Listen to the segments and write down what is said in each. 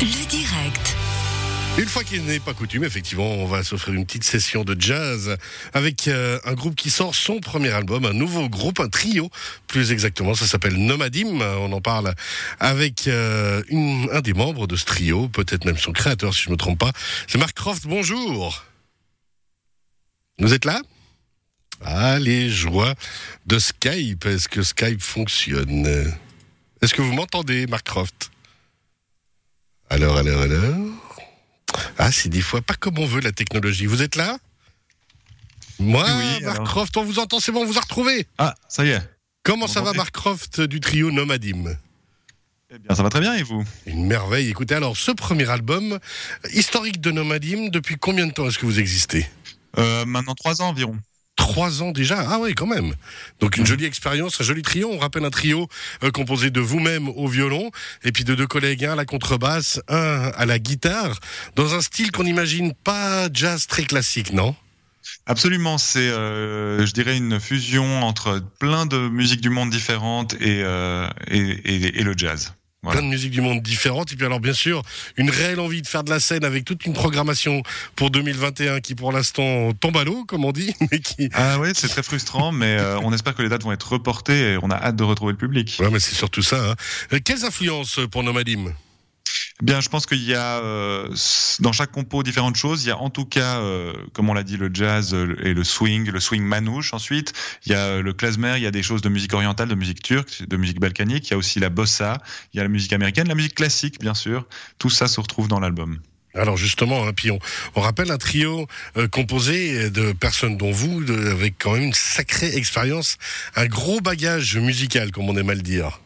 Le direct. Une fois qu'il n'est pas coutume, effectivement, on va s'offrir une petite session de jazz avec euh, un groupe qui sort son premier album, un nouveau groupe, un trio, plus exactement, ça s'appelle Nomadim. On en parle avec euh, une- un des membres de ce trio, peut-être même son créateur, si je ne me trompe pas. C'est Mark Croft, bonjour. Vous êtes là? Ah, les joies de Skype. Est-ce que Skype fonctionne? Est-ce que vous m'entendez, Mark Croft? Alors, alors, alors ah, c'est des fois pas comme on veut la technologie. Vous êtes là? Moi, Oui, Mark alors. Croft, on vous entend, c'est bon, on vous a retrouvé. Ah, ça y est. Comment ça va, Mark Croft du trio Nomadim? Eh bien, ça va très bien et vous? Une merveille. Écoutez, alors, ce premier album, historique de Nomadim, depuis combien de temps est-ce que vous existez? Euh, Maintenant trois ans environ. Trois ans déjà Ah oui, quand même. Donc une jolie expérience, un joli trio. On rappelle un trio euh, composé de vous-même au violon et puis de deux collègues, un à la contrebasse, un à la guitare, dans un style qu'on n'imagine pas jazz très classique, non? Absolument, c'est, euh, je dirais, une fusion entre plein de musiques du monde différentes et, euh, et le jazz. Voilà. plein de musiques du monde différentes. Et puis alors bien sûr, une réelle envie de faire de la scène avec toute une programmation pour 2021 qui pour l'instant tombe à l'eau, comme on dit, mais qui... Ah oui, c'est très frustrant, mais euh, on espère que les dates vont être reportées et on a hâte de retrouver le public. Ouais, mais c'est surtout ça. Hein. Euh, Quelles influences pour Nomadim? Bien, je pense qu'il y a euh, dans chaque compo différentes choses. Il y a en tout cas, euh, comme on l'a dit, le jazz euh, et le swing, le swing manouche. Ensuite, il y a euh, le klezmer, il y a des choses de musique orientale, de musique turque, de musique balkanique. Il y a aussi la bossa, il y a la musique américaine, la musique classique, bien sûr. Tout ça se retrouve dans l'album. alors justement, hein, puis on, rappelle un trio euh, composé de personnes dont vous, avec quand même une sacrée expérience, un gros bagage musical, comme on aime à le dire.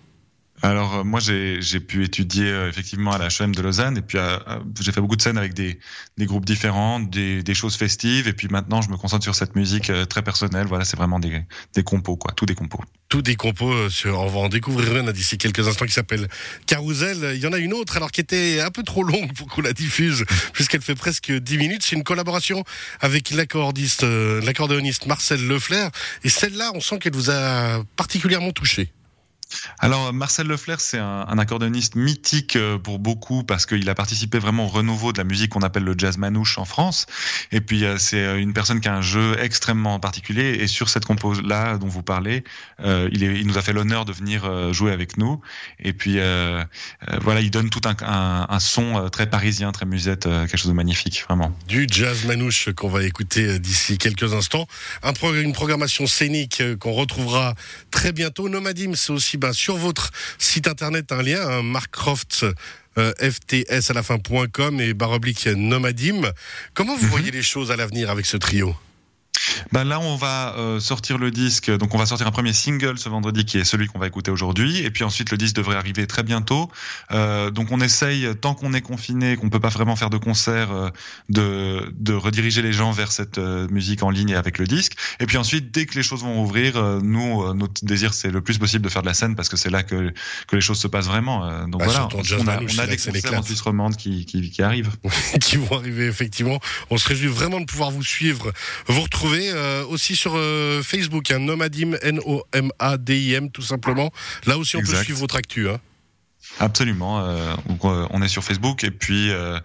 Alors euh, moi j'ai pu étudier euh, effectivement à la HM de Lausanne et puis euh, j'ai fait beaucoup de scènes avec des, des groupes différents, des, des choses festives et puis maintenant je me concentre sur cette musique très personnelle. Voilà, c'est vraiment des, des compos quoi, tout des compos. Tout des compos, sur, on va en découvrir une d'ici quelques instants qui s'appelle Carousel. Il y en a une autre alors qui était un peu trop longue pour qu'on la diffuse puisqu'elle fait presque 10 minutes. C'est une collaboration avec l'accordéoniste Marcel Leflair et celle-là, on sent qu'elle vous a particulièrement touché. Alors Marcel Leflair, c'est un, un accordéoniste mythique euh, pour beaucoup parce qu'il a participé vraiment au renouveau de la musique qu'on appelle le jazz manouche en France. Et puis euh, c'est euh, une personne qui a un jeu extrêmement particulier. Et sur cette compose là dont vous parlez, il, nous a fait l'honneur de venir jouer avec nous. Et puis voilà, il donne tout un, son très parisien, très musette, quelque chose de magnifique, vraiment. Du jazz manouche qu'on va écouter d'ici quelques instants. Une programmation scénique qu'on retrouvera très bientôt. Nomadim, c'est aussi ben, sur votre site internet un lien, un Mark Croft. euh, FTS à la fin.com et barre oblique Nomadim. Comment vous Mhm. voyez les choses à l'avenir avec ce trio? Ben là, on va euh, sortir le disque. Donc, on va sortir un premier single ce vendredi qui est celui qu'on va écouter aujourd'hui. Et puis ensuite, le disque devrait arriver très bientôt. Euh, donc, on essaye, tant qu'on est confiné, qu'on peut pas vraiment faire de concert, euh, de, de rediriger les gens vers cette musique en ligne et avec le disque. Et puis ensuite, dès que les choses vont rouvrir, nous, notre désir, c'est le plus possible de faire de la scène parce que c'est là que, que les choses se passent vraiment. Donc Bah, voilà, jazz on a, on a des concerts en. Suisse romande qui, qui, qui arrivent. qui vont arriver effectivement. On se réjouit vraiment de pouvoir vous suivre, vous retrouver euh, aussi sur euh, Facebook, hein, Nomadim, N-O-M-A-D-I-M tout simplement. Là aussi on peut suivre votre actu. Hein. Absolument. euh, on est sur Facebook et puis euh,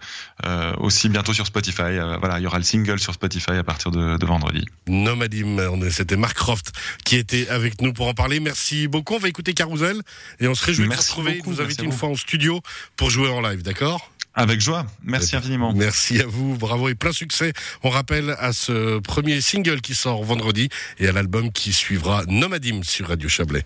euh, aussi bientôt sur Spotify. Voilà, il y aura le single sur Spotify à partir de, de vendredi. Nomadim, c'était Mark Croft qui était avec nous pour en parler. Merci beaucoup. On va écouter Carousel et on se réjouit de vous retrouver, vous inviter une fois en studio pour jouer en live, d'accord? Avec joie. Merci Eh infiniment. Merci à vous, bravo et plein succès. On rappelle à ce premier single qui sort vendredi et à l'album qui suivra Nomadim sur Radio Chablais.